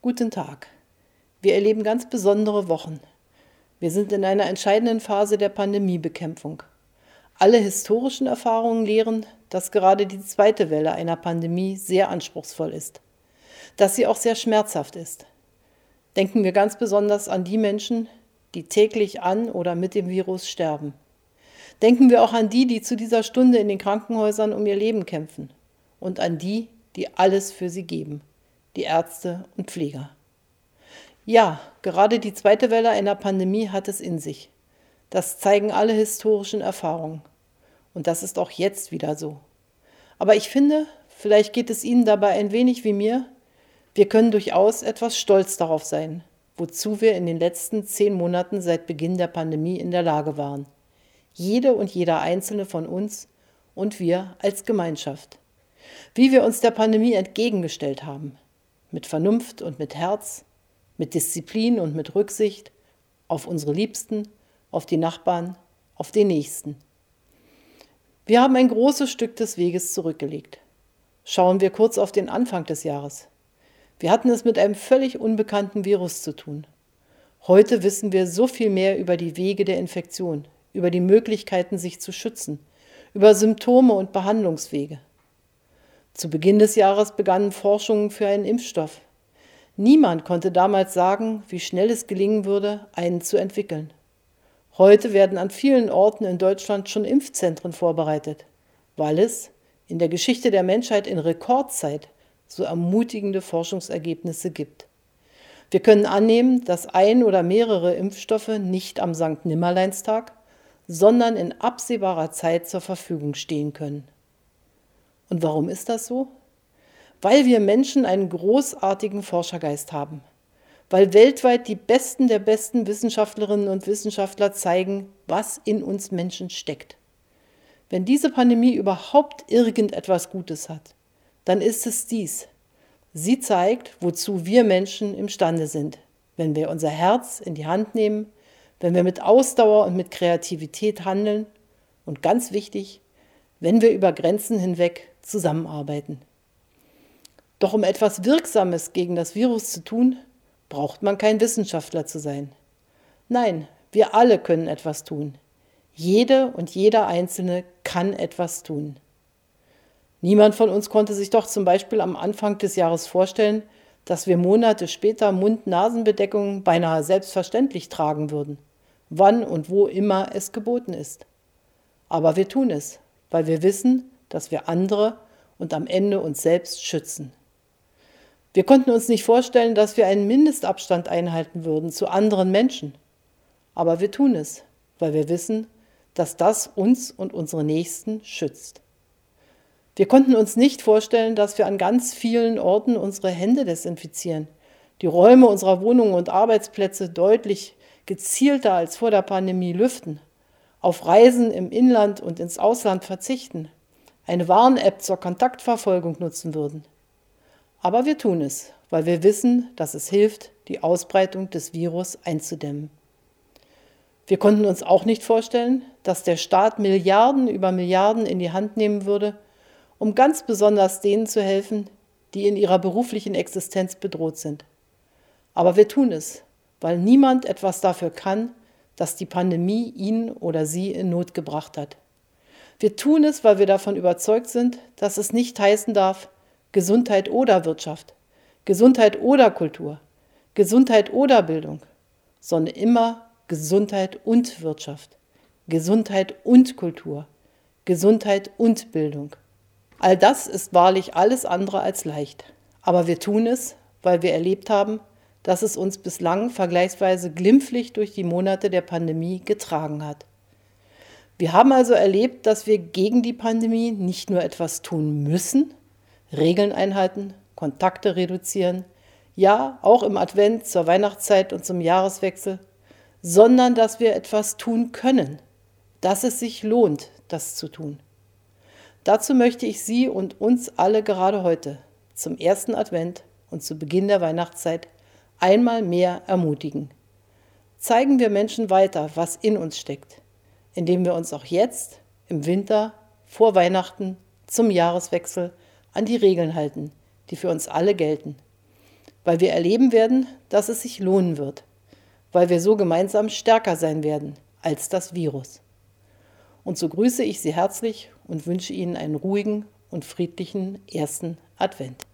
Guten Tag. Wir erleben ganz besondere Wochen. Wir sind in einer entscheidenden Phase der Pandemiebekämpfung. Alle historischen Erfahrungen lehren, dass gerade die zweite Welle einer Pandemie sehr anspruchsvoll ist, dass sie auch sehr schmerzhaft ist. Denken wir ganz besonders an die Menschen, die täglich an oder mit dem Virus sterben. Denken wir auch an die, die zu dieser Stunde in den Krankenhäusern um ihr Leben kämpfen und an die, die alles für sie geben die Ärzte und Pfleger. Ja, gerade die zweite Welle einer Pandemie hat es in sich. Das zeigen alle historischen Erfahrungen. Und das ist auch jetzt wieder so. Aber ich finde, vielleicht geht es Ihnen dabei ein wenig wie mir, wir können durchaus etwas stolz darauf sein, wozu wir in den letzten zehn Monaten seit Beginn der Pandemie in der Lage waren. Jede und jeder einzelne von uns und wir als Gemeinschaft. Wie wir uns der Pandemie entgegengestellt haben, mit Vernunft und mit Herz, mit Disziplin und mit Rücksicht auf unsere Liebsten, auf die Nachbarn, auf den Nächsten. Wir haben ein großes Stück des Weges zurückgelegt. Schauen wir kurz auf den Anfang des Jahres. Wir hatten es mit einem völlig unbekannten Virus zu tun. Heute wissen wir so viel mehr über die Wege der Infektion, über die Möglichkeiten, sich zu schützen, über Symptome und Behandlungswege. Zu Beginn des Jahres begannen Forschungen für einen Impfstoff. Niemand konnte damals sagen, wie schnell es gelingen würde, einen zu entwickeln. Heute werden an vielen Orten in Deutschland schon Impfzentren vorbereitet, weil es in der Geschichte der Menschheit in Rekordzeit so ermutigende Forschungsergebnisse gibt. Wir können annehmen, dass ein oder mehrere Impfstoffe nicht am St. Nimmerleinstag, sondern in absehbarer Zeit zur Verfügung stehen können. Und warum ist das so? Weil wir Menschen einen großartigen Forschergeist haben. Weil weltweit die Besten der besten Wissenschaftlerinnen und Wissenschaftler zeigen, was in uns Menschen steckt. Wenn diese Pandemie überhaupt irgendetwas Gutes hat, dann ist es dies. Sie zeigt, wozu wir Menschen imstande sind, wenn wir unser Herz in die Hand nehmen, wenn wir mit Ausdauer und mit Kreativität handeln und ganz wichtig, wenn wir über Grenzen hinweg zusammenarbeiten. Doch um etwas Wirksames gegen das Virus zu tun, braucht man kein Wissenschaftler zu sein. Nein, wir alle können etwas tun. Jede und jeder Einzelne kann etwas tun. Niemand von uns konnte sich doch zum Beispiel am Anfang des Jahres vorstellen, dass wir Monate später Mund-Nasen-Bedeckungen beinahe selbstverständlich tragen würden, wann und wo immer es geboten ist. Aber wir tun es, weil wir wissen, dass wir andere und am Ende uns selbst schützen. Wir konnten uns nicht vorstellen, dass wir einen Mindestabstand einhalten würden zu anderen Menschen. Aber wir tun es, weil wir wissen, dass das uns und unsere Nächsten schützt. Wir konnten uns nicht vorstellen, dass wir an ganz vielen Orten unsere Hände desinfizieren, die Räume unserer Wohnungen und Arbeitsplätze deutlich gezielter als vor der Pandemie lüften, auf Reisen im Inland und ins Ausland verzichten, eine Warn-App zur Kontaktverfolgung nutzen würden. Aber wir tun es, weil wir wissen, dass es hilft, die Ausbreitung des Virus einzudämmen. Wir konnten uns auch nicht vorstellen, dass der Staat Milliarden über Milliarden in die Hand nehmen würde, um ganz besonders denen zu helfen, die in ihrer beruflichen Existenz bedroht sind. Aber wir tun es, weil niemand etwas dafür kann, dass die Pandemie ihn oder sie in Not gebracht hat. Wir tun es, weil wir davon überzeugt sind, dass es nicht heißen darf, Gesundheit oder Wirtschaft, Gesundheit oder Kultur, Gesundheit oder Bildung, sondern immer Gesundheit und Wirtschaft, Gesundheit und Kultur, Gesundheit und Bildung. All das ist wahrlich alles andere als leicht. Aber wir tun es, weil wir erlebt haben, dass es uns bislang vergleichsweise glimpflich durch die Monate der Pandemie getragen hat. Wir haben also erlebt, dass wir gegen die Pandemie nicht nur etwas tun müssen, Regeln einhalten, Kontakte reduzieren, ja, auch im Advent, zur Weihnachtszeit und zum Jahreswechsel, sondern dass wir etwas tun können, dass es sich lohnt, das zu tun. Dazu möchte ich Sie und uns alle gerade heute, zum ersten Advent und zu Beginn der Weihnachtszeit, einmal mehr ermutigen. Zeigen wir Menschen weiter, was in uns steckt indem wir uns auch jetzt im Winter vor Weihnachten zum Jahreswechsel an die Regeln halten, die für uns alle gelten. weil wir erleben werden, dass es sich lohnen wird, weil wir so gemeinsam stärker sein werden als das Virus. Und so grüße ich Sie herzlich und wünsche Ihnen einen ruhigen und friedlichen ersten Advent.